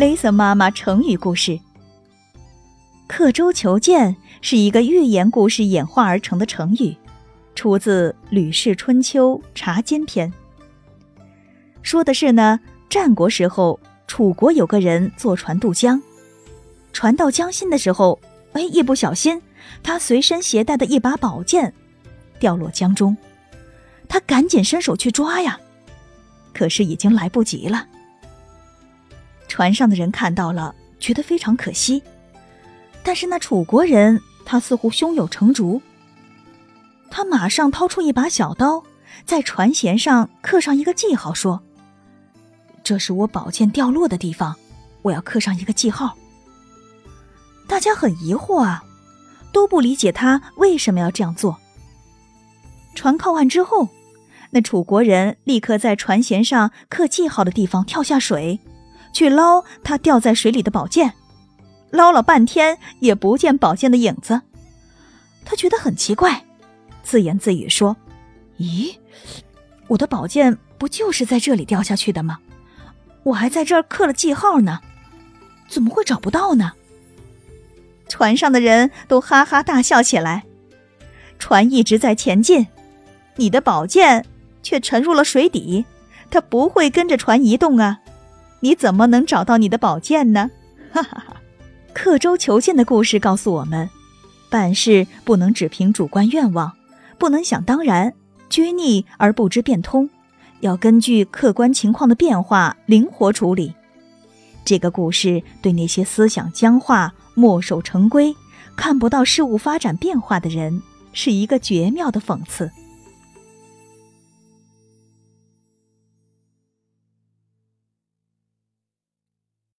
雷森妈妈成语故事。刻舟求剑是一个寓言故事演化而成的成语，出自《吕氏春秋·察间篇》。说的是呢，战国时候，楚国有个人坐船渡江，船到江心的时候，哎，一不小心，他随身携带的一把宝剑掉落江中，他赶紧伸手去抓呀，可是已经来不及了。船上的人看到了，觉得非常可惜。但是那楚国人，他似乎胸有成竹。他马上掏出一把小刀，在船舷上刻上一个记号，说：“这是我宝剑掉落的地方，我要刻上一个记号。”大家很疑惑啊，都不理解他为什么要这样做。船靠岸之后，那楚国人立刻在船舷上刻记号的地方跳下水。去捞他掉在水里的宝剑，捞了半天也不见宝剑的影子，他觉得很奇怪，自言自语说：“咦，我的宝剑不就是在这里掉下去的吗？我还在这儿刻了记号呢，怎么会找不到呢？”船上的人都哈哈大笑起来。船一直在前进，你的宝剑却沉入了水底，它不会跟着船移动啊。你怎么能找到你的宝剑呢？哈哈哈！刻舟求剑的故事告诉我们，办事不能只凭主观愿望，不能想当然、拘泥而不知变通，要根据客观情况的变化灵活处理。这个故事对那些思想僵化、墨守成规、看不到事物发展变化的人，是一个绝妙的讽刺。